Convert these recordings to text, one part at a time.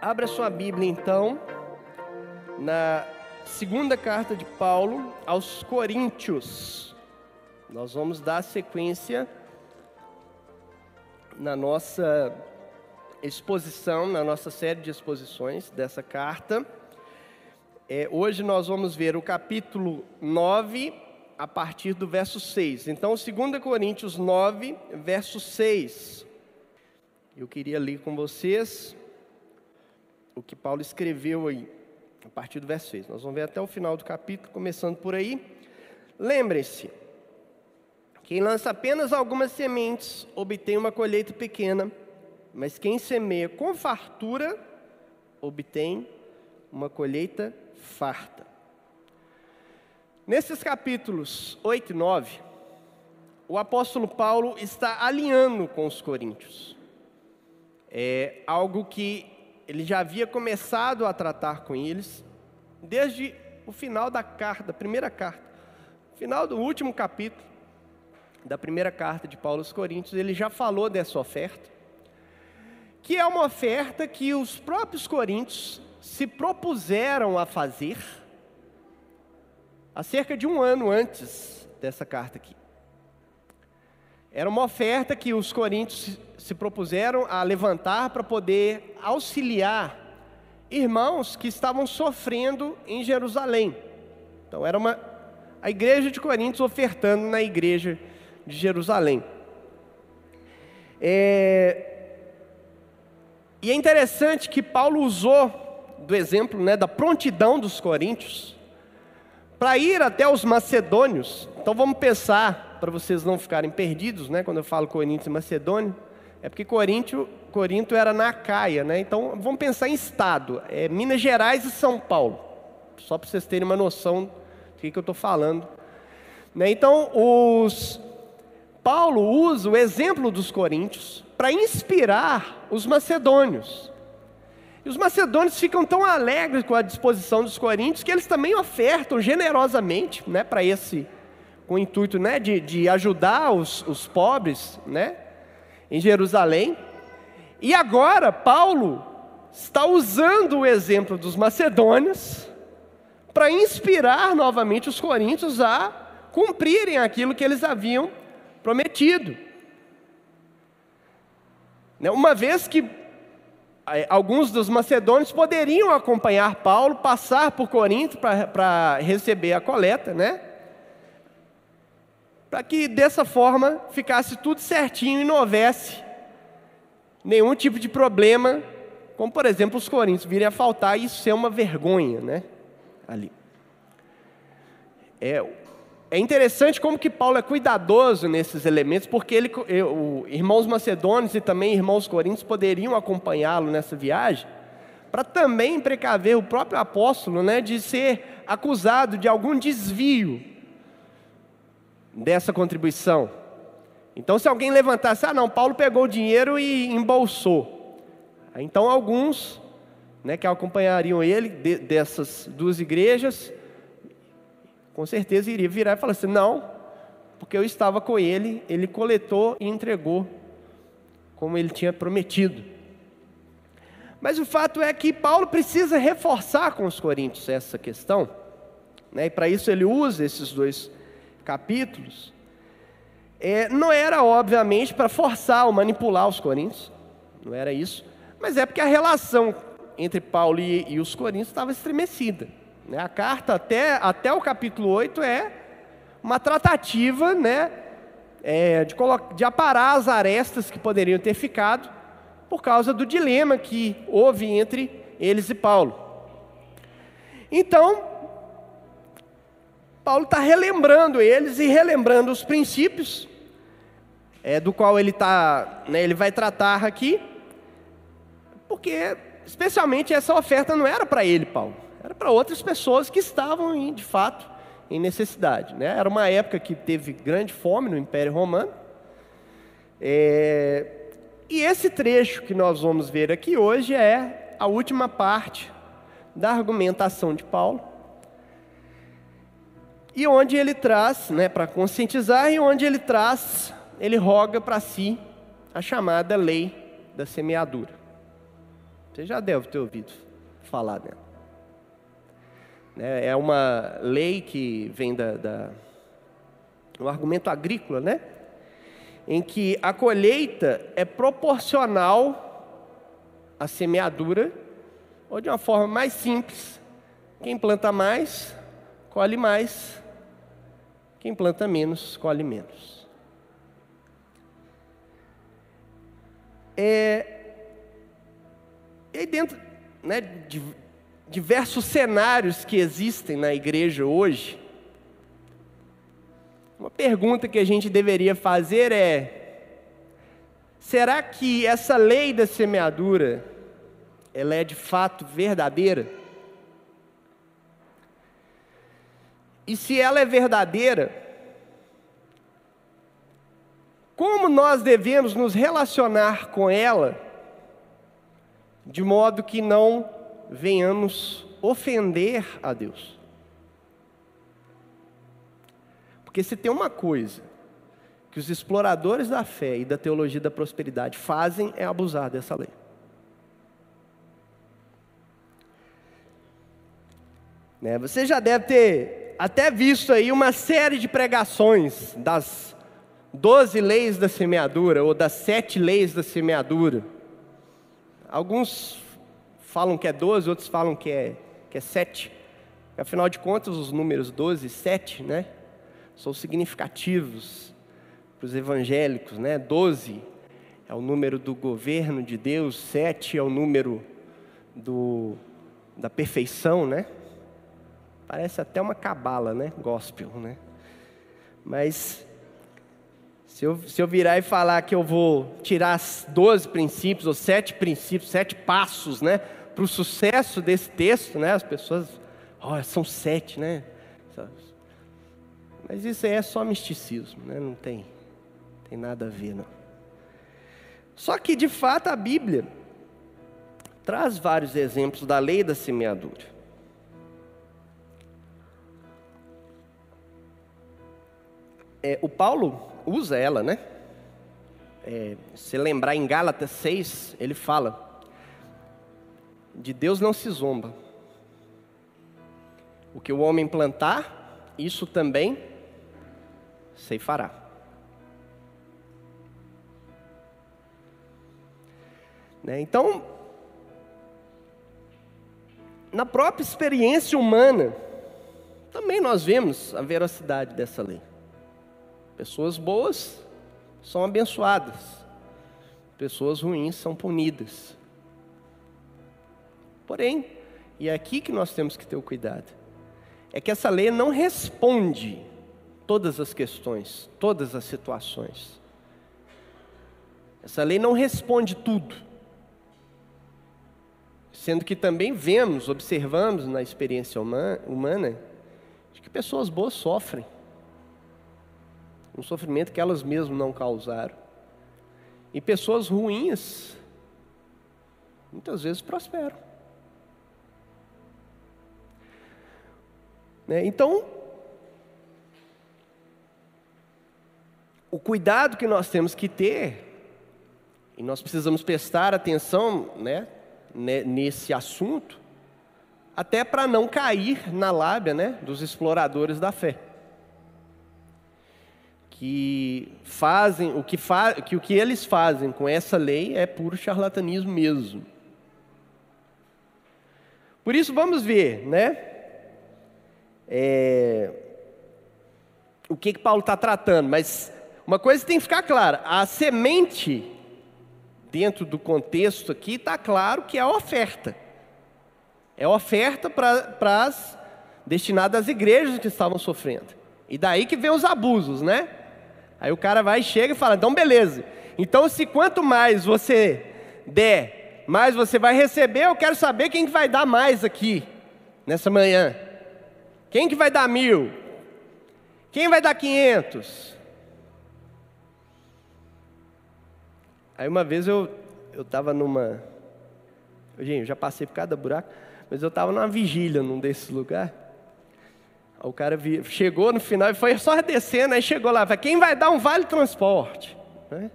Abra sua Bíblia então na segunda carta de Paulo aos Coríntios. Nós vamos dar sequência na nossa exposição, na nossa série de exposições dessa carta. É, hoje nós vamos ver o capítulo 9, a partir do verso 6. Então, 2 Coríntios 9, verso 6. Eu queria ler com vocês o que Paulo escreveu aí, a partir do verso 6. Nós vamos ver até o final do capítulo, começando por aí. Lembrem-se, quem lança apenas algumas sementes obtém uma colheita pequena, mas quem semeia com fartura obtém uma colheita farta. Nesses capítulos 8 e 9, o apóstolo Paulo está alinhando com os coríntios. É algo que ele já havia começado a tratar com eles desde o final da carta, da primeira carta, final do último capítulo da primeira carta de Paulo aos Coríntios, ele já falou dessa oferta, que é uma oferta que os próprios coríntios se propuseram a fazer há cerca de um ano antes dessa carta aqui. Era uma oferta que os coríntios se propuseram a levantar para poder auxiliar irmãos que estavam sofrendo em Jerusalém. Então era uma a igreja de Coríntios ofertando na igreja de Jerusalém. É, e é interessante que Paulo usou do exemplo né, da prontidão dos coríntios para ir até os macedônios. Então vamos pensar, para vocês não ficarem perdidos, né, quando eu falo Coríntios e Macedônio, é porque Corinto, Corinto era na Caia, né? Então vamos pensar em estado, é Minas Gerais e São Paulo, só para vocês terem uma noção do que, que eu estou falando. Né? Então os Paulo usa o exemplo dos coríntios para inspirar os macedônios. E os macedônios ficam tão alegres com a disposição dos coríntios que eles também ofertam generosamente, né, para esse, com o intuito, né, de, de ajudar os, os pobres, né, em Jerusalém. E agora Paulo está usando o exemplo dos macedônios para inspirar novamente os coríntios a cumprirem aquilo que eles haviam prometido. Né, uma vez que alguns dos macedônios poderiam acompanhar Paulo, passar por Corinto para receber a coleta, né? Para que dessa forma ficasse tudo certinho e não houvesse nenhum tipo de problema, como por exemplo os coríntios virem a faltar e isso ser uma vergonha, né? Ali. É, é interessante como que Paulo é cuidadoso nesses elementos, porque ele, eu, irmãos macedônios e também irmãos coríntios poderiam acompanhá-lo nessa viagem, para também precaver o próprio apóstolo né, de ser acusado de algum desvio dessa contribuição. Então, se alguém levantasse, ah, não, Paulo pegou o dinheiro e embolsou. Então, alguns né, que acompanhariam ele de, dessas duas igrejas com certeza iria virar e falar assim: não, porque eu estava com ele, ele coletou e entregou, como ele tinha prometido. Mas o fato é que Paulo precisa reforçar com os coríntios essa questão, né? e para isso ele usa esses dois capítulos. É, não era, obviamente, para forçar ou manipular os coríntios, não era isso, mas é porque a relação entre Paulo e, e os coríntios estava estremecida. Né? A carta, até, até o capítulo 8, é uma tratativa né, é, de, de aparar as arestas que poderiam ter ficado por causa do dilema que houve entre eles e Paulo. Então, Paulo está relembrando eles e relembrando os princípios é, do qual ele, tá, né, ele vai tratar aqui, porque especialmente essa oferta não era para ele, Paulo era para outras pessoas que estavam, em, de fato, em necessidade. Né? Era uma época que teve grande fome no Império Romano. É... E esse trecho que nós vamos ver aqui hoje é a última parte da argumentação de Paulo. E onde ele traz, né, para conscientizar, e onde ele traz, ele roga para si a chamada lei da semeadura. Você já deve ter ouvido falar dela. Né? É uma lei que vem da, da um argumento agrícola, né? Em que a colheita é proporcional à semeadura, ou de uma forma mais simples, quem planta mais, colhe mais, quem planta menos, colhe menos. É, e aí dentro né, de diversos cenários que existem na igreja hoje, uma pergunta que a gente deveria fazer é: será que essa lei da semeadura ela é de fato verdadeira? E se ela é verdadeira, como nós devemos nos relacionar com ela de modo que não venhamos ofender a Deus. Porque se tem uma coisa que os exploradores da fé e da teologia da prosperidade fazem é abusar dessa lei. Né? Você já deve ter até visto aí uma série de pregações das doze leis da semeadura ou das sete leis da semeadura Alguns falam que é 12, outros falam que é, que é 7. Afinal de contas, os números 12 e 7, né? São significativos para os evangélicos, né? 12 é o número do governo de Deus, 7 é o número do, da perfeição, né? Parece até uma cabala, né? Gospel, né? Mas se eu, se eu virar e falar que eu vou tirar 12 princípios, ou sete princípios, sete passos, né, para o sucesso desse texto, né, as pessoas, oh, são sete, né? Mas isso aí é só misticismo, né? não tem, tem nada a ver, não. Só que, de fato, a Bíblia traz vários exemplos da lei da semeadura. É, o Paulo usa ela, né? É, se lembrar em Gálatas 6, ele fala: de Deus não se zomba. O que o homem plantar, isso também ceifará. Né? Então, na própria experiência humana, também nós vemos a veracidade dessa lei. Pessoas boas são abençoadas, pessoas ruins são punidas. Porém, e é aqui que nós temos que ter o cuidado, é que essa lei não responde todas as questões, todas as situações. Essa lei não responde tudo. Sendo que também vemos, observamos na experiência humana, de que pessoas boas sofrem um sofrimento que elas mesmas não causaram. E pessoas ruins, muitas vezes prosperam. Né? Então, o cuidado que nós temos que ter, e nós precisamos prestar atenção né, nesse assunto, até para não cair na lábia né, dos exploradores da fé que fazem o que, fa, que o que eles fazem com essa lei é puro charlatanismo mesmo. Por isso vamos ver, né? É, o que que Paulo está tratando, mas uma coisa tem que ficar clara: a semente dentro do contexto aqui está claro que é a oferta. É a oferta para as destinadas às igrejas que estavam sofrendo. E daí que vem os abusos, né? Aí o cara vai, chega e fala: então beleza. Então, se quanto mais você der, mais você vai receber, eu quero saber quem que vai dar mais aqui, nessa manhã. Quem que vai dar mil? Quem vai dar quinhentos? Aí uma vez eu eu estava numa, gente, eu já passei por cada buraco, mas eu estava numa vigília num desses lugares. O cara chegou no final e foi só descendo, aí chegou lá, quem vai dar um vale transporte? Né?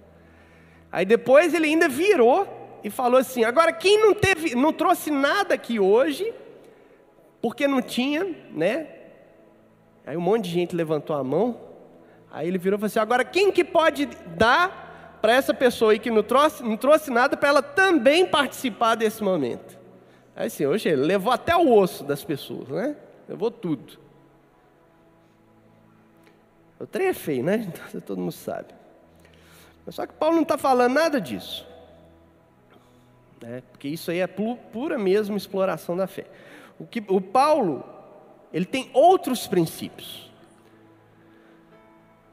Aí depois ele ainda virou e falou assim: agora quem não teve, não trouxe nada aqui hoje, porque não tinha, né? Aí um monte de gente levantou a mão. Aí ele virou e falou assim: agora quem que pode dar para essa pessoa aí que não trouxe, não trouxe nada para ela também participar desse momento? Aí assim, hoje ele levou até o osso das pessoas, né? Levou tudo. O trem é feio, né? Então, todo mundo sabe. Mas só que Paulo não está falando nada disso. Né? Porque isso aí é pura mesmo exploração da fé. O, que, o Paulo, ele tem outros princípios.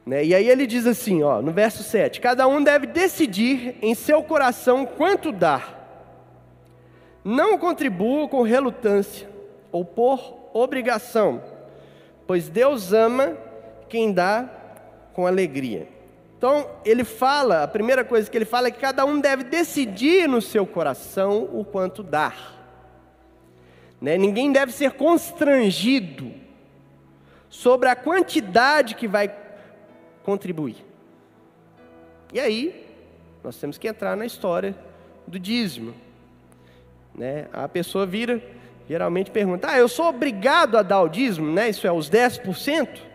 Né? E aí ele diz assim, ó, no verso 7: Cada um deve decidir em seu coração quanto dar. Não contribua com relutância ou por obrigação, pois Deus ama quem dá com alegria. Então, ele fala, a primeira coisa que ele fala é que cada um deve decidir no seu coração o quanto dar. Né? Ninguém deve ser constrangido sobre a quantidade que vai contribuir. E aí, nós temos que entrar na história do dízimo. Né? A pessoa vira, geralmente pergunta: Ah, eu sou obrigado a dar o dízimo, né? Isso é os 10%?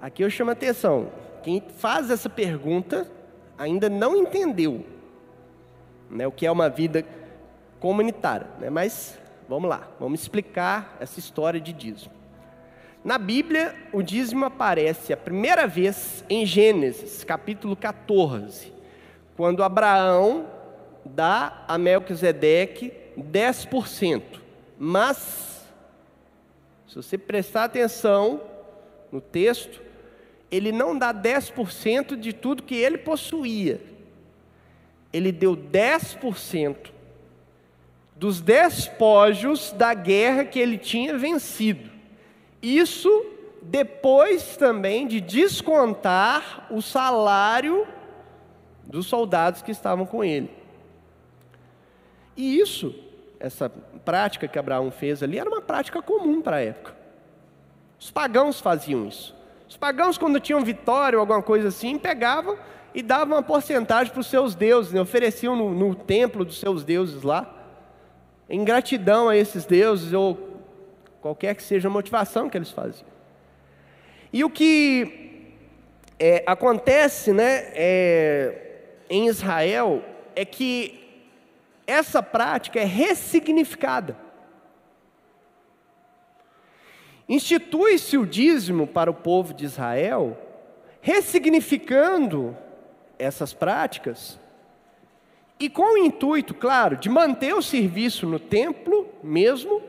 Aqui eu chamo a atenção. Quem faz essa pergunta ainda não entendeu né, o que é uma vida comunitária. Né? Mas vamos lá, vamos explicar essa história de dízimo. Na Bíblia, o dízimo aparece a primeira vez em Gênesis, capítulo 14, quando Abraão dá a Melquisedeque 10%. Mas, se você prestar atenção no texto, ele não dá 10% de tudo que ele possuía. Ele deu 10% dos despojos da guerra que ele tinha vencido. Isso depois também de descontar o salário dos soldados que estavam com ele. E isso, essa prática que Abraão fez ali, era uma prática comum para a época. Os pagãos faziam isso. Os pagãos, quando tinham vitória ou alguma coisa assim, pegavam e davam uma porcentagem para os seus deuses, né? ofereciam no, no templo dos seus deuses lá, em gratidão a esses deuses, ou qualquer que seja a motivação que eles faziam. E o que é, acontece né, é, em Israel é que essa prática é ressignificada. Institui-se o dízimo para o povo de Israel, ressignificando essas práticas, e com o intuito, claro, de manter o serviço no templo mesmo,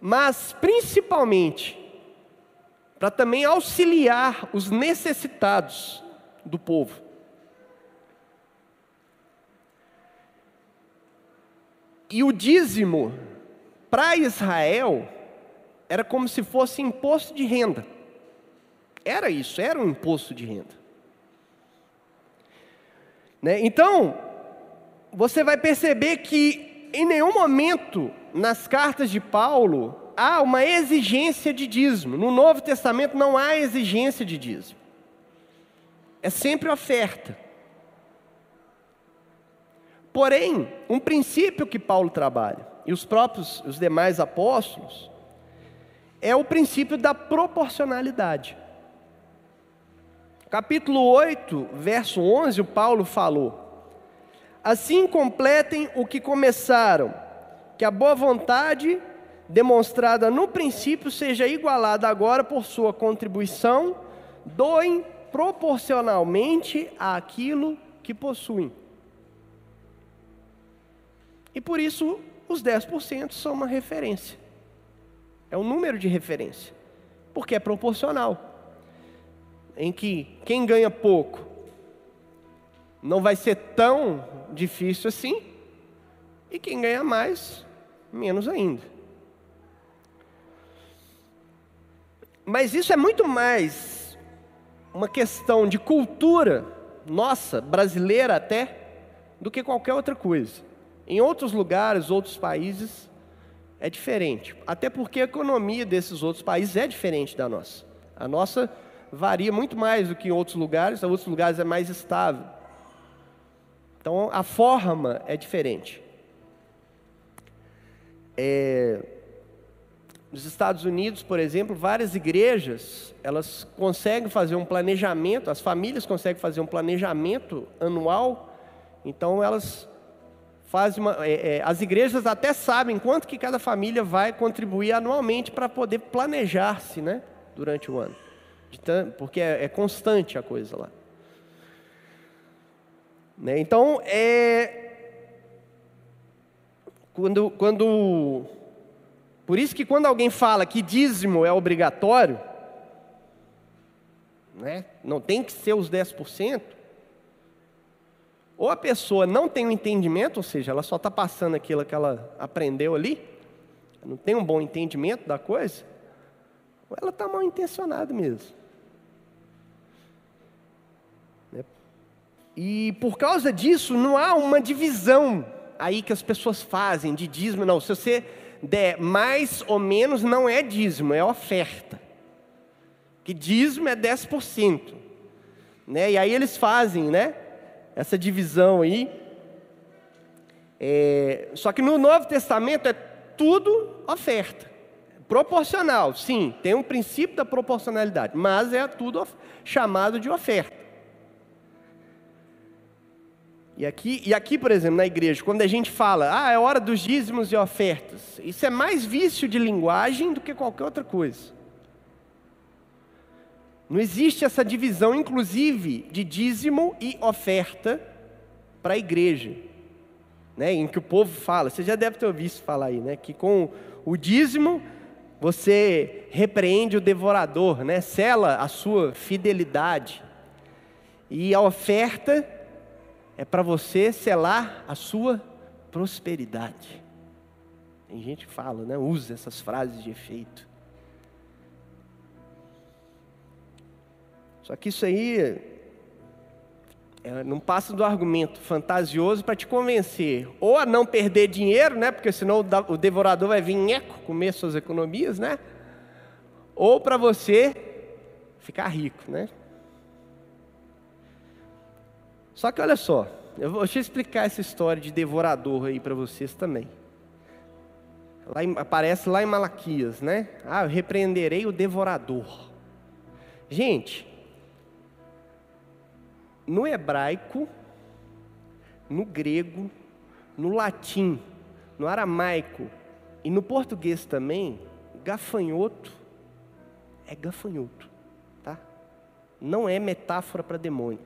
mas principalmente para também auxiliar os necessitados do povo. E o dízimo para Israel era como se fosse imposto de renda. Era isso, era um imposto de renda. Né? Então, você vai perceber que em nenhum momento nas cartas de Paulo há uma exigência de dízimo. No Novo Testamento não há exigência de dízimo. É sempre oferta. Porém, um princípio que Paulo trabalha, e os próprios, os demais apóstolos, é o princípio da proporcionalidade. Capítulo 8, verso 11, o Paulo falou: Assim completem o que começaram, que a boa vontade demonstrada no princípio seja igualada agora por sua contribuição, doem proporcionalmente àquilo que possuem. E por isso os 10% são uma referência. É um número de referência. Porque é proporcional. Em que quem ganha pouco não vai ser tão difícil assim, e quem ganha mais, menos ainda. Mas isso é muito mais uma questão de cultura nossa, brasileira até, do que qualquer outra coisa. Em outros lugares, outros países, é diferente. Até porque a economia desses outros países é diferente da nossa. A nossa varia muito mais do que em outros lugares, em outros lugares é mais estável. Então a forma é diferente. É, nos Estados Unidos, por exemplo, várias igrejas elas conseguem fazer um planejamento, as famílias conseguem fazer um planejamento anual. Então elas fazem uma, é, é, as igrejas até sabem quanto que cada família vai contribuir anualmente para poder planejar-se, né, durante o ano, porque é, é constante a coisa lá. Né? Então, é, quando, quando, por isso que quando alguém fala que dízimo é obrigatório, né? não tem que ser os 10%, ou a pessoa não tem o um entendimento, ou seja, ela só está passando aquilo que ela aprendeu ali, não tem um bom entendimento da coisa, ou ela está mal intencionada mesmo. E por causa disso, não há uma divisão aí que as pessoas fazem de dízimo, não. Se você der mais ou menos, não é dízimo, é oferta. Que dízimo é 10%. Né? E aí eles fazem né, essa divisão aí. É, só que no Novo Testamento é tudo oferta. Proporcional, sim, tem um princípio da proporcionalidade, mas é tudo chamado de oferta. E aqui, e aqui, por exemplo, na igreja, quando a gente fala, ah, é hora dos dízimos e ofertas, isso é mais vício de linguagem do que qualquer outra coisa. Não existe essa divisão, inclusive, de dízimo e oferta para a igreja. Né, em que o povo fala, você já deve ter ouvido falar aí, né, que com o dízimo você repreende o devorador, né, sela a sua fidelidade. E a oferta é para você selar a sua prosperidade. Tem gente que fala, né? Usa essas frases de efeito. Só que isso aí é, não passa do argumento fantasioso para te convencer ou a não perder dinheiro, né? Porque senão o devorador vai vir em eco comer suas economias, né? Ou para você ficar rico, né? Só que olha só, eu vou, eu explicar essa história de devorador aí para vocês também. Lá em, aparece lá em Malaquias, né? Ah, eu repreenderei o devorador. Gente, no hebraico, no grego, no latim, no aramaico e no português também, gafanhoto é gafanhoto, tá? Não é metáfora para demônio.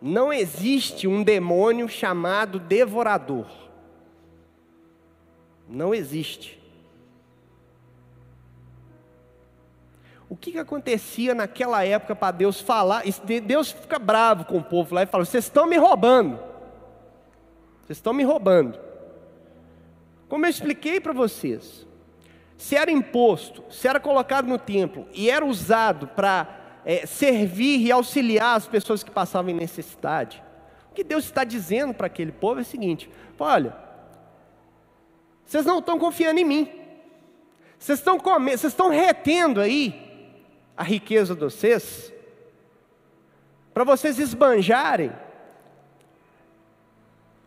Não existe um demônio chamado devorador. Não existe. O que, que acontecia naquela época para Deus falar? Deus fica bravo com o povo lá e fala: Vocês estão me roubando. Vocês estão me roubando. Como eu expliquei para vocês, se era imposto, se era colocado no templo e era usado para é, servir e auxiliar as pessoas que passavam em necessidade. O que Deus está dizendo para aquele povo é o seguinte: olha, vocês não estão confiando em mim, vocês estão, vocês estão retendo aí a riqueza de vocês, para vocês esbanjarem,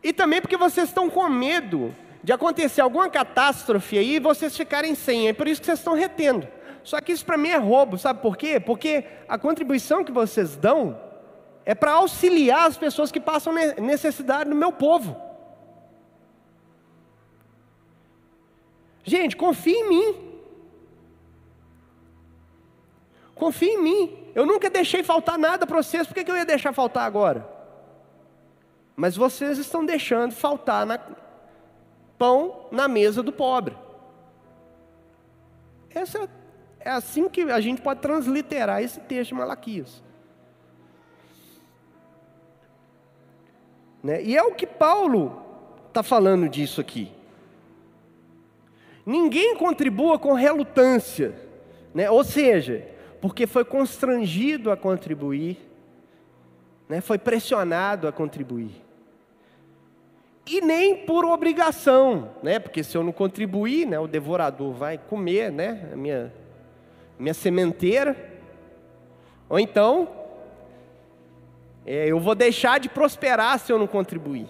e também porque vocês estão com medo de acontecer alguma catástrofe aí e vocês ficarem sem, é por isso que vocês estão retendo. Só que isso para mim é roubo, sabe por quê? Porque a contribuição que vocês dão é para auxiliar as pessoas que passam necessidade no meu povo. Gente, confie em mim. Confie em mim. Eu nunca deixei faltar nada para vocês, por que, que eu ia deixar faltar agora? Mas vocês estão deixando faltar na, pão na mesa do pobre. Essa é é assim que a gente pode transliterar esse texto de Malaquias. Né? E é o que Paulo está falando disso aqui. Ninguém contribua com relutância, né? ou seja, porque foi constrangido a contribuir, né? foi pressionado a contribuir. E nem por obrigação, né? porque se eu não contribuir, né, o devorador vai comer né, a minha minha sementeira, ou então, É, eu vou deixar de prosperar se eu não contribuir.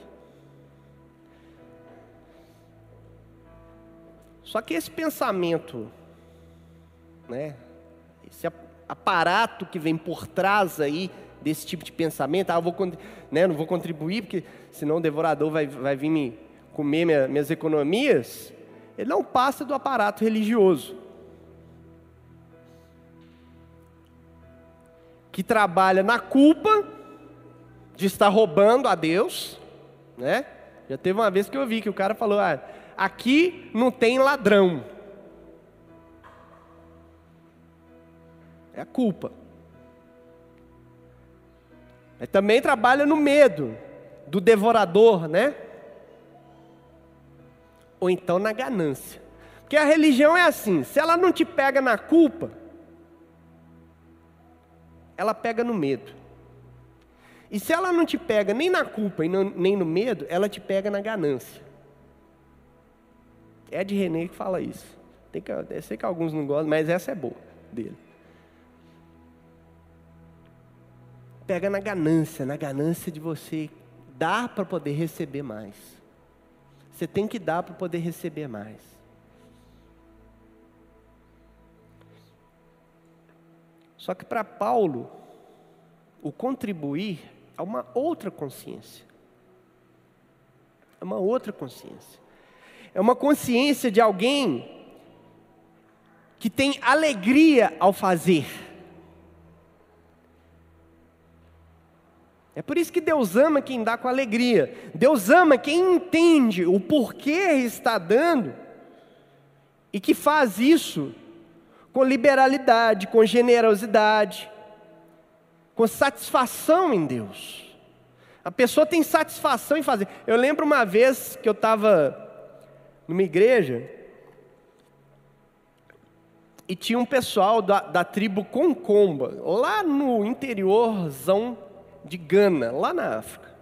Só que esse pensamento, né, esse aparato que vem por trás aí desse tipo de pensamento, ah, eu vou, né, não vou contribuir porque senão o devorador vai, vai vir me comer minha, minhas economias, ele não passa do aparato religioso. Que trabalha na culpa de estar roubando a Deus, né? Já teve uma vez que eu vi que o cara falou: ah, aqui não tem ladrão. É a culpa. Mas também trabalha no medo do devorador, né? Ou então na ganância. Porque a religião é assim: se ela não te pega na culpa, ela pega no medo. E se ela não te pega nem na culpa e nem no medo, ela te pega na ganância. É de René que fala isso. Tem que, eu sei que alguns não gostam, mas essa é boa dele. Pega na ganância, na ganância de você dar para poder receber mais. Você tem que dar para poder receber mais. Só que para Paulo, o contribuir é uma outra consciência. É uma outra consciência. É uma consciência de alguém que tem alegria ao fazer. É por isso que Deus ama quem dá com alegria. Deus ama quem entende o porquê está dando e que faz isso com liberalidade, com generosidade, com satisfação em Deus. A pessoa tem satisfação em fazer. Eu lembro uma vez que eu estava numa igreja e tinha um pessoal da, da tribo Concomba, lá no interiorzão de Gana, lá na África.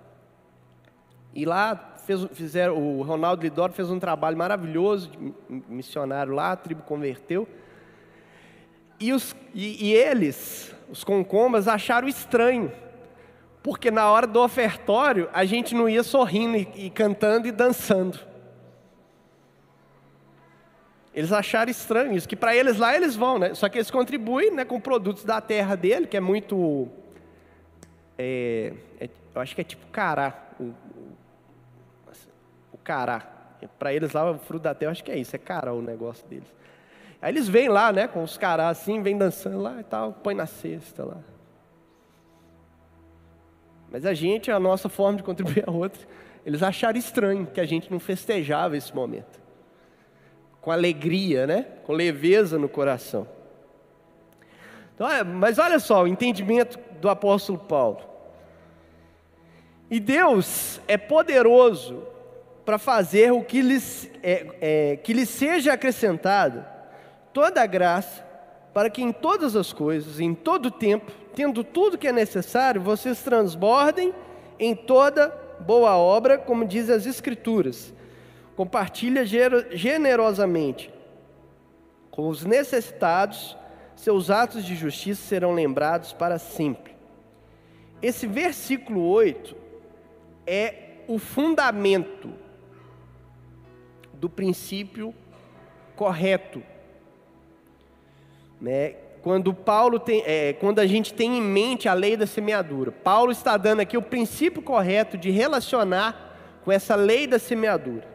E lá fez, fizeram, o Ronaldo Lidoro fez um trabalho maravilhoso missionário lá, a tribo converteu. E, os, e, e eles, os concombas, acharam estranho, porque na hora do ofertório a gente não ia sorrindo e, e cantando e dançando. Eles acharam estranho isso, que para eles lá eles vão, né? Só que eles contribuem né, com produtos da terra dele, que é muito. É, é, eu acho que é tipo cará. O, o, o cará. Para eles lá, o fruto da terra, eu acho que é isso, é cará o negócio deles. Aí eles vêm lá, né, com os caras assim, vêm dançando lá e tal, põe na cesta lá. Mas a gente, a nossa forma de contribuir a outra, eles acharam estranho que a gente não festejava esse momento. Com alegria, né? Com leveza no coração. Então, mas olha só o entendimento do apóstolo Paulo. E Deus é poderoso para fazer o que lhes, é, é, que lhe seja acrescentado toda a graça, para que em todas as coisas, em todo o tempo, tendo tudo que é necessário, vocês transbordem em toda boa obra, como diz as Escrituras. Compartilha generosamente com os necessitados, seus atos de justiça serão lembrados para sempre. Esse versículo 8 é o fundamento do princípio correto né? Quando Paulo tem, é, quando a gente tem em mente a lei da semeadura, Paulo está dando aqui o princípio correto de relacionar com essa lei da semeadura.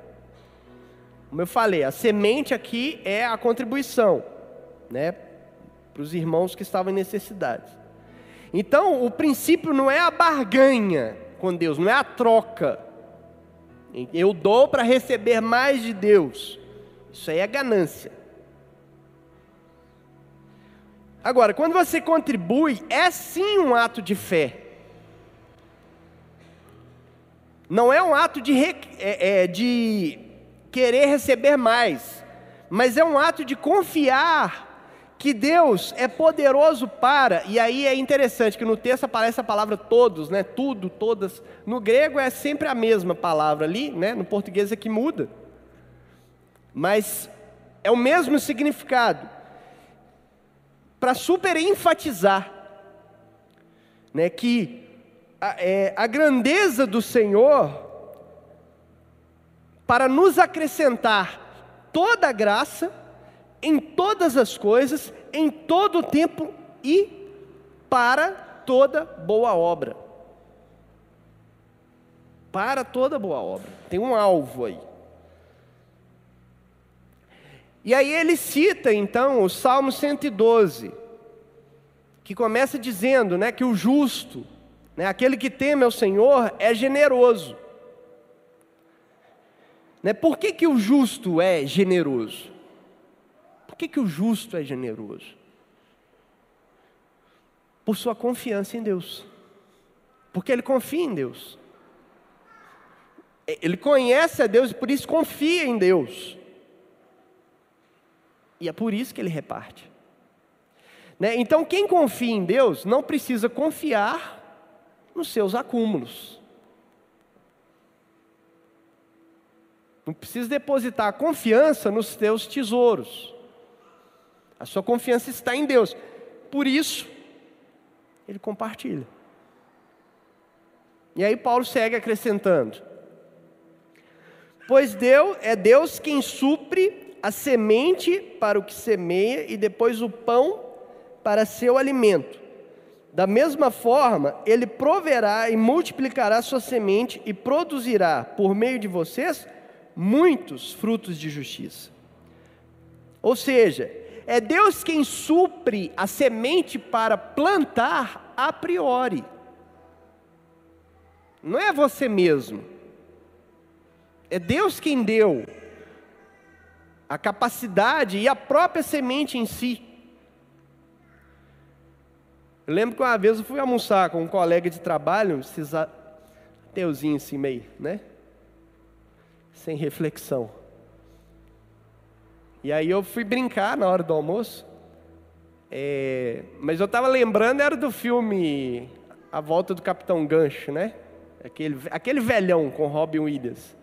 Como eu falei, a semente aqui é a contribuição, né, para os irmãos que estavam em necessidade. Então, o princípio não é a barganha com Deus, não é a troca. Eu dou para receber mais de Deus. Isso aí é ganância. Agora, quando você contribui, é sim um ato de fé. Não é um ato de, é, é, de querer receber mais, mas é um ato de confiar que Deus é poderoso para, e aí é interessante que no texto aparece a palavra todos, né? Tudo, todas. No grego é sempre a mesma palavra ali, né? No português é que muda. Mas é o mesmo significado para super enfatizar né, que a, é, a grandeza do Senhor para nos acrescentar toda a graça, em todas as coisas, em todo o tempo e para toda boa obra. Para toda boa obra. Tem um alvo aí. E aí ele cita então o Salmo 112, que começa dizendo né, que o justo, né, aquele que teme ao Senhor, é generoso. Né, por que, que o justo é generoso? Que, que o justo é generoso? Por sua confiança em Deus. Porque ele confia em Deus. Ele conhece a Deus e por isso confia em Deus. E é por isso que ele reparte. Né? Então, quem confia em Deus não precisa confiar nos seus acúmulos. Não precisa depositar confiança nos seus tesouros. A sua confiança está em Deus. Por isso, ele compartilha. E aí Paulo segue acrescentando: Pois Deus é Deus quem supre a semente para o que semeia e depois o pão para seu alimento. Da mesma forma, ele proverá e multiplicará sua semente e produzirá, por meio de vocês, muitos frutos de justiça. Ou seja, é Deus quem supre a semente para plantar a priori. Não é você mesmo. É Deus quem deu a capacidade e a própria semente em si. Eu lembro que uma vez eu fui almoçar com um colega de trabalho, esses ateuzinhos assim meio, né? Sem reflexão. E aí eu fui brincar na hora do almoço. É, mas eu estava lembrando, era do filme A Volta do Capitão Gancho, né? Aquele, aquele velhão com Robin Williams.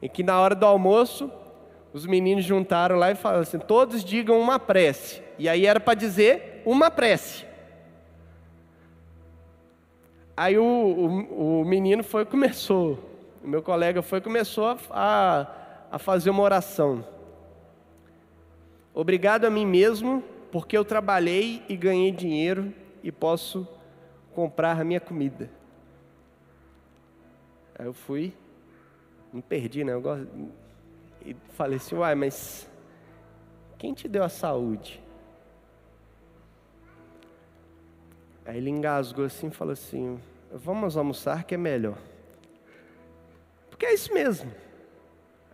E que na hora do almoço os meninos juntaram lá e falaram assim: todos digam uma prece. E aí era para dizer uma prece. Aí o, o, o, menino foi começou, o meu colega foi começou a, a fazer uma oração. Obrigado a mim mesmo, porque eu trabalhei e ganhei dinheiro e posso comprar a minha comida. Aí eu fui, me perdi, né? Eu gosto, e falei assim: uai, mas quem te deu a saúde? Aí ele engasgou assim e falou assim: vamos almoçar que é melhor. Porque é isso mesmo.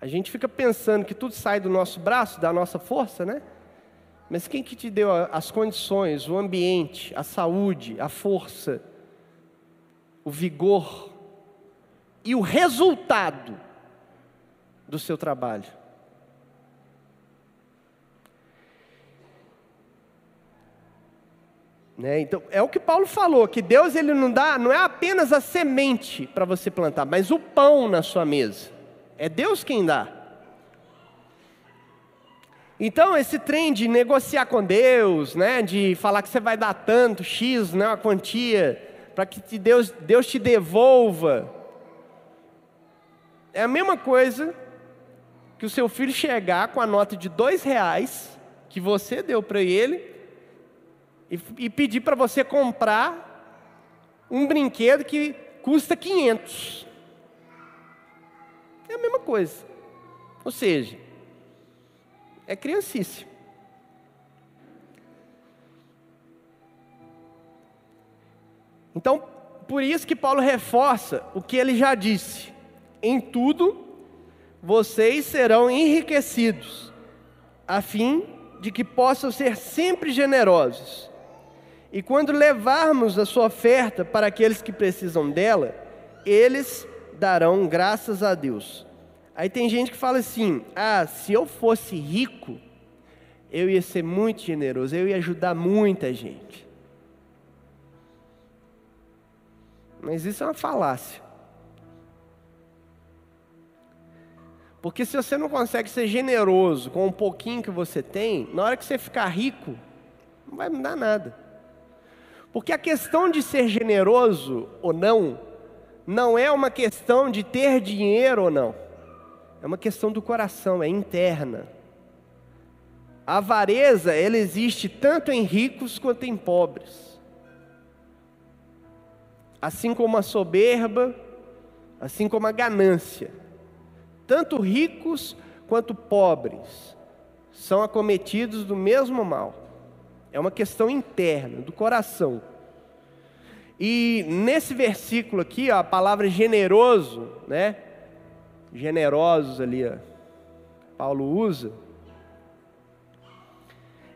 A gente fica pensando que tudo sai do nosso braço, da nossa força, né? Mas quem que te deu as condições, o ambiente, a saúde, a força, o vigor e o resultado do seu trabalho. Né? Então, é o que Paulo falou, que Deus ele não dá, não é apenas a semente para você plantar, mas o pão na sua mesa. É Deus quem dá. Então, esse trem de negociar com Deus, né, de falar que você vai dar tanto, X, né, uma quantia, para que Deus, Deus te devolva, é a mesma coisa que o seu filho chegar com a nota de dois reais que você deu para ele e, e pedir para você comprar um brinquedo que custa 500. É a mesma coisa. Ou seja, é criancice. Então, por isso que Paulo reforça o que ele já disse: em tudo vocês serão enriquecidos, a fim de que possam ser sempre generosos. E quando levarmos a sua oferta para aqueles que precisam dela, eles darão graças a Deus. Aí tem gente que fala assim: ah, se eu fosse rico, eu ia ser muito generoso, eu ia ajudar muita gente. Mas isso é uma falácia. Porque se você não consegue ser generoso com o pouquinho que você tem, na hora que você ficar rico, não vai mudar nada. Porque a questão de ser generoso ou não, não é uma questão de ter dinheiro ou não. É uma questão do coração, é interna. A avareza, ela existe tanto em ricos quanto em pobres. Assim como a soberba, assim como a ganância. Tanto ricos quanto pobres são acometidos do mesmo mal. É uma questão interna, do coração. E nesse versículo aqui, ó, a palavra generoso, né? Generosos ali, ó, Paulo usa.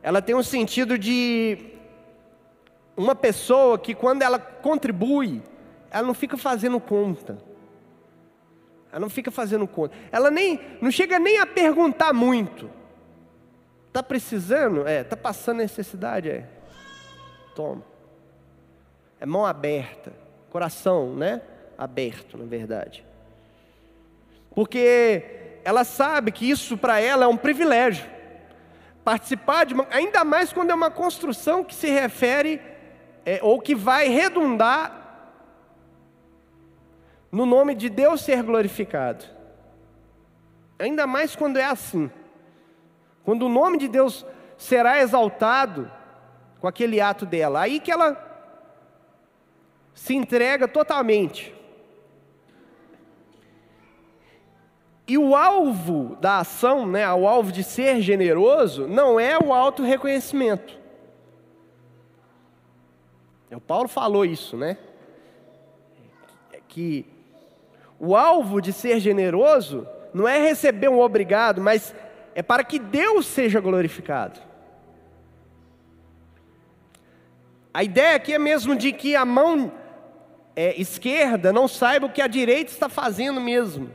Ela tem um sentido de uma pessoa que quando ela contribui, ela não fica fazendo conta. Ela não fica fazendo conta. Ela nem não chega nem a perguntar muito. Tá precisando? É, tá passando necessidade, é. Toma. É mão aberta, coração, né? Aberto, na verdade. Porque ela sabe que isso para ela é um privilégio. Participar de uma, ainda mais quando é uma construção que se refere é, ou que vai redundar no nome de Deus ser glorificado. Ainda mais quando é assim. Quando o nome de Deus será exaltado com aquele ato dela. Aí que ela se entrega totalmente. E o alvo da ação, né, o alvo de ser generoso, não é o auto-reconhecimento. O Paulo falou isso, né? Que o alvo de ser generoso não é receber um obrigado, mas é para que Deus seja glorificado. A ideia aqui é mesmo de que a mão é, esquerda não saiba o que a direita está fazendo mesmo.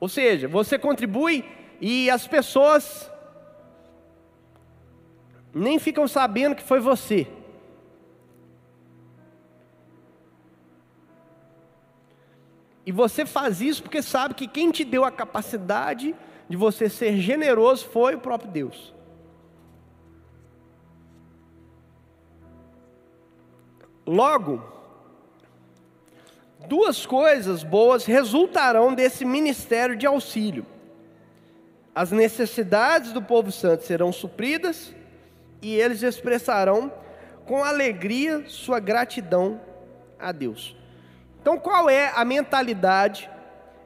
Ou seja, você contribui e as pessoas nem ficam sabendo que foi você. E você faz isso porque sabe que quem te deu a capacidade de você ser generoso foi o próprio Deus. Logo, duas coisas boas resultarão desse ministério de auxílio. As necessidades do povo santo serão supridas e eles expressarão com alegria sua gratidão a Deus. Então, qual é a mentalidade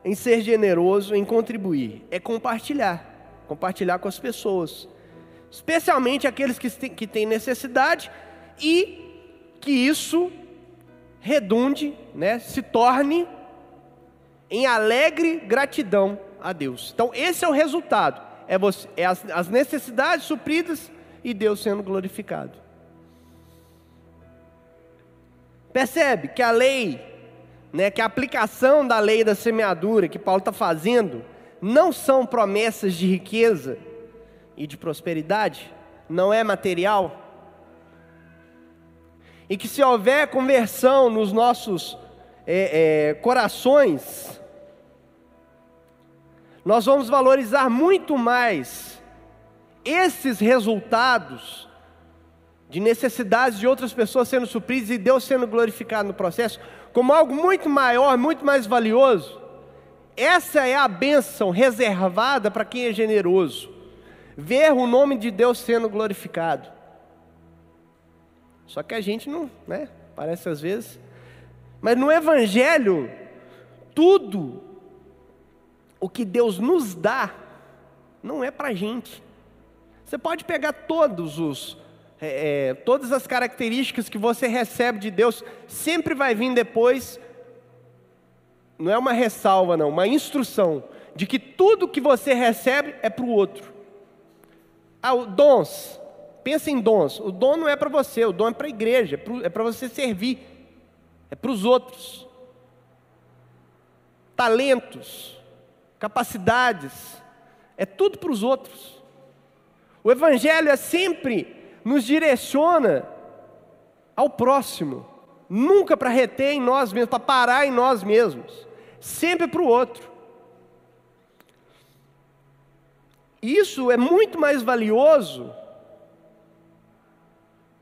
em ser generoso, em contribuir? É compartilhar, compartilhar com as pessoas, especialmente aqueles que têm, necessidade e que isso redunde, né, se torne em alegre gratidão a Deus. Então, esse é o resultado: é, você, é as, as necessidades supridas e Deus sendo glorificado. Percebe que a lei né, que a aplicação da lei da semeadura que Paulo está fazendo não são promessas de riqueza e de prosperidade, não é material. E que se houver conversão nos nossos é, é, corações, nós vamos valorizar muito mais esses resultados de necessidades de outras pessoas sendo supridas e Deus sendo glorificado no processo, como algo muito maior, muito mais valioso. Essa é a bênção reservada para quem é generoso. Ver o nome de Deus sendo glorificado. Só que a gente não, né? Parece às vezes. Mas no Evangelho, tudo o que Deus nos dá, não é para a gente. Você pode pegar todos os é, é, todas as características que você recebe de Deus, sempre vai vir depois, não é uma ressalva, não, uma instrução, de que tudo que você recebe é para o outro. Ah, dons, pensa em dons, o dom não é para você, o dom é para a igreja, é para é você servir, é para os outros. Talentos, capacidades, é tudo para os outros. O Evangelho é sempre nos direciona ao próximo, nunca para reter em nós mesmos, para parar em nós mesmos, sempre para o outro. Isso é muito mais valioso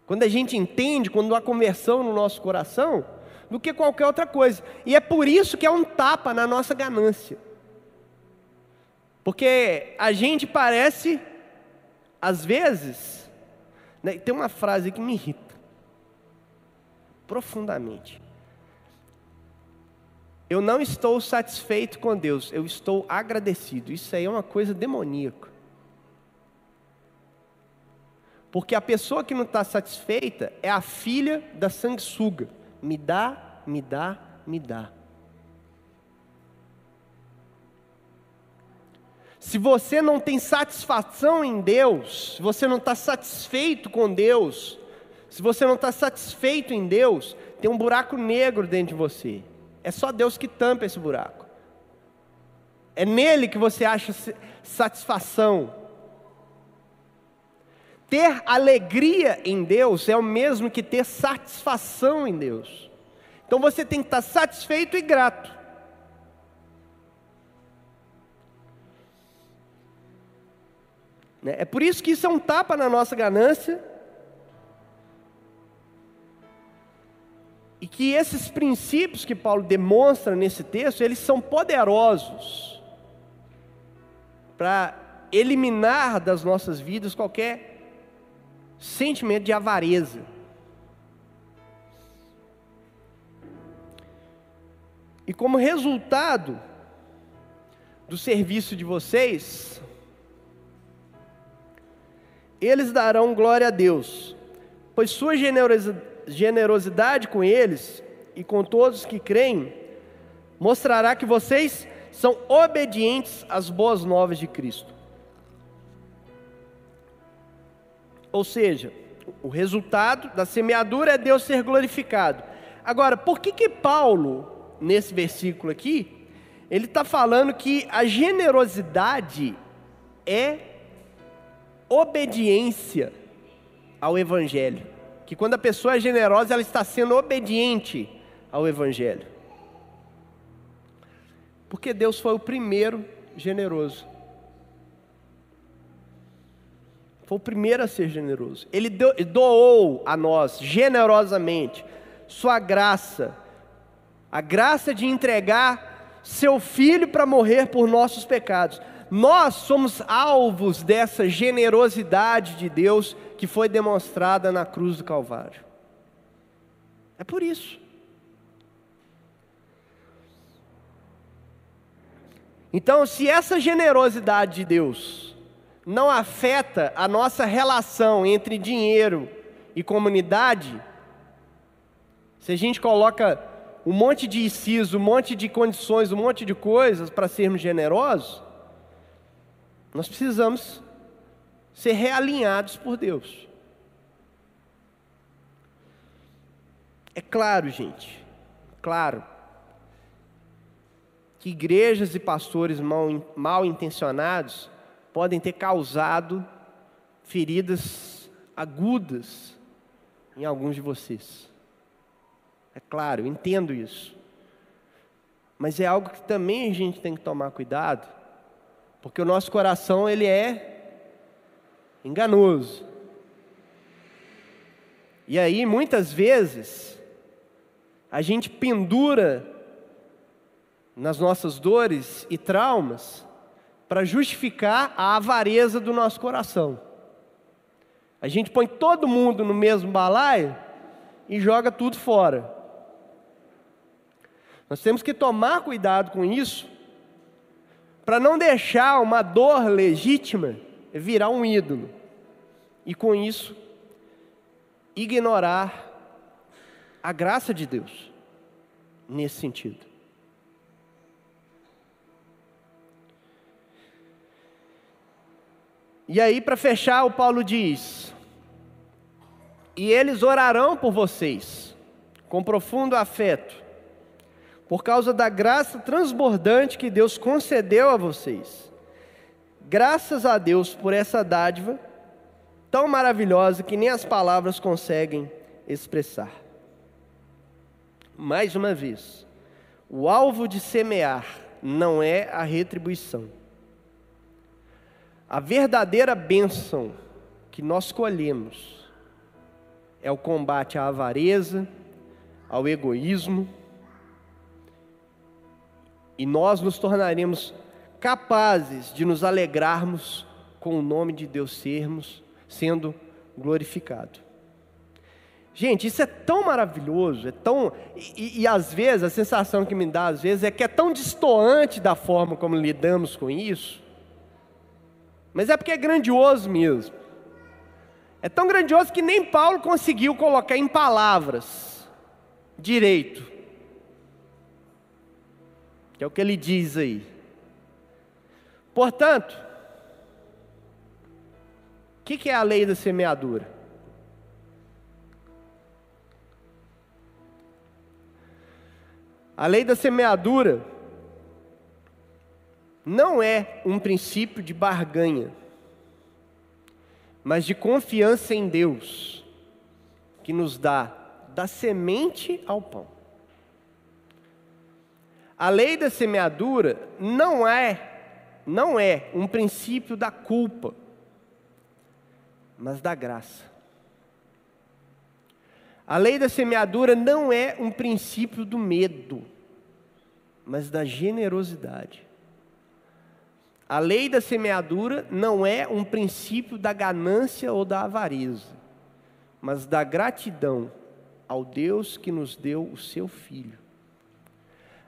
quando a gente entende, quando há conversão no nosso coração, do que qualquer outra coisa. E é por isso que é um tapa na nossa ganância. Porque a gente parece, às vezes, né, tem uma frase que me irrita profundamente. Eu não estou satisfeito com Deus, eu estou agradecido. Isso aí é uma coisa demoníaca. Porque a pessoa que não está satisfeita é a filha da sanguessuga. Me dá, me dá, me dá. Se você não tem satisfação em Deus, se você não está satisfeito com Deus, se você não está satisfeito em Deus, tem um buraco negro dentro de você. É só Deus que tampa esse buraco. É nele que você acha satisfação. Ter alegria em Deus é o mesmo que ter satisfação em Deus. Então você tem que estar satisfeito e grato. Né? É por isso que isso é um tapa na nossa ganância. E que esses princípios que Paulo demonstra nesse texto, eles são poderosos para eliminar das nossas vidas qualquer sentimento de avareza. E como resultado do serviço de vocês, eles darão glória a Deus, pois sua generosidade com eles e com todos que creem mostrará que vocês são obedientes às boas novas de Cristo. Ou seja, o resultado da semeadura é Deus ser glorificado. Agora, por que que Paulo, nesse versículo aqui, ele está falando que a generosidade é obediência ao Evangelho? Que quando a pessoa é generosa, ela está sendo obediente ao Evangelho. Porque Deus foi o primeiro generoso. Foi o primeiro a ser generoso. Ele doou a nós generosamente sua graça, a graça de entregar seu filho para morrer por nossos pecados. Nós somos alvos dessa generosidade de Deus que foi demonstrada na cruz do Calvário. É por isso. Então, se essa generosidade de Deus não afeta a nossa relação entre dinheiro e comunidade, se a gente coloca um monte de inciso, um monte de condições, um monte de coisas para sermos generosos, nós precisamos ser realinhados por Deus. É claro, gente, claro, que igrejas e pastores mal, mal intencionados podem ter causado feridas agudas em alguns de vocês. É claro, entendo isso. Mas é algo que também a gente tem que tomar cuidado, porque o nosso coração ele é enganoso. E aí, muitas vezes, a gente pendura nas nossas dores e traumas para justificar a avareza do nosso coração. A gente põe todo mundo no mesmo balaio e joga tudo fora. Nós temos que tomar cuidado com isso, para não deixar uma dor legítima virar um ídolo, e com isso, ignorar a graça de Deus, nesse sentido. E aí, para fechar, o Paulo diz: E eles orarão por vocês, com profundo afeto, por causa da graça transbordante que Deus concedeu a vocês. Graças a Deus por essa dádiva tão maravilhosa que nem as palavras conseguem expressar. Mais uma vez, o alvo de semear não é a retribuição a verdadeira bênção que nós colhemos é o combate à avareza, ao egoísmo, e nós nos tornaremos capazes de nos alegrarmos com o nome de Deus sermos sendo glorificado. Gente, isso é tão maravilhoso, é tão. E, e, às vezes, a sensação que me dá, às vezes, é que é tão distoante da forma como lidamos com isso. Mas é porque é grandioso mesmo. É tão grandioso que nem Paulo conseguiu colocar em palavras direito. Que é o que ele diz aí. Portanto, o que, que é a lei da semeadura? A lei da semeadura não é um princípio de barganha, mas de confiança em Deus, que nos dá da semente ao pão. A lei da semeadura não é não é um princípio da culpa, mas da graça. A lei da semeadura não é um princípio do medo, mas da generosidade. A lei da semeadura não é um princípio da ganância ou da avareza, mas da gratidão ao Deus que nos deu o seu Filho.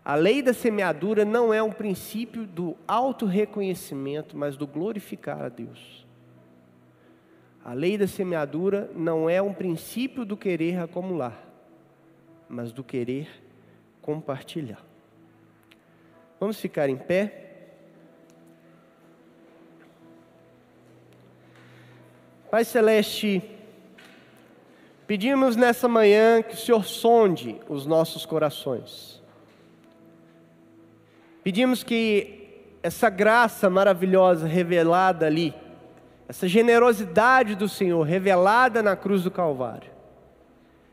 A lei da semeadura não é um princípio do auto-reconhecimento, mas do glorificar a Deus. A lei da semeadura não é um princípio do querer acumular, mas do querer compartilhar. Vamos ficar em pé. Pai Celeste, pedimos nessa manhã que o Senhor sonde os nossos corações. Pedimos que essa graça maravilhosa revelada ali, essa generosidade do Senhor revelada na cruz do Calvário,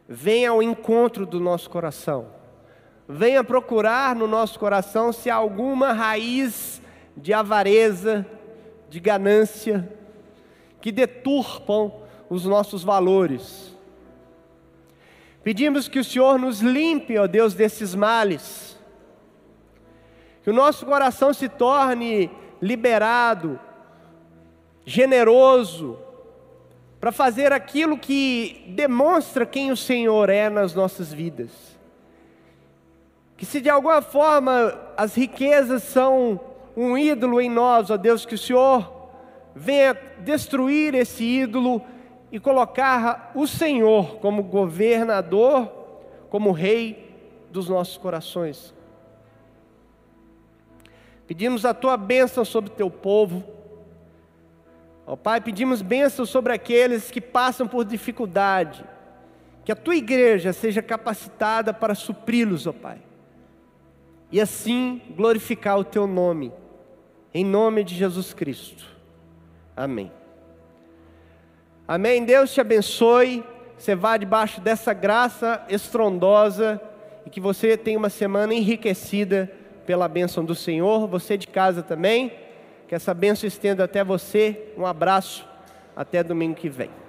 venha ao encontro do nosso coração, venha procurar no nosso coração se há alguma raiz de avareza, de ganância, que deturpam os nossos valores. Pedimos que o Senhor nos limpe, ó Deus, desses males, que o nosso coração se torne liberado, generoso, para fazer aquilo que demonstra quem o Senhor é nas nossas vidas. Que se de alguma forma as riquezas são um ídolo em nós, ó Deus, que o Senhor venha destruir esse ídolo e colocar o Senhor como governador, como rei dos nossos corações. Pedimos a tua bênção sobre teu povo Ó Pai, pedimos bênçãos sobre aqueles que passam por dificuldade. Que a tua igreja seja capacitada para supri-los, ó Pai. E assim glorificar o teu nome. Em nome de Jesus Cristo. Amém. Amém. Deus te abençoe. Você vá debaixo dessa graça estrondosa e que você tenha uma semana enriquecida pela bênção do Senhor. Você de casa também. Que essa bênção estenda até você. Um abraço. Até domingo que vem.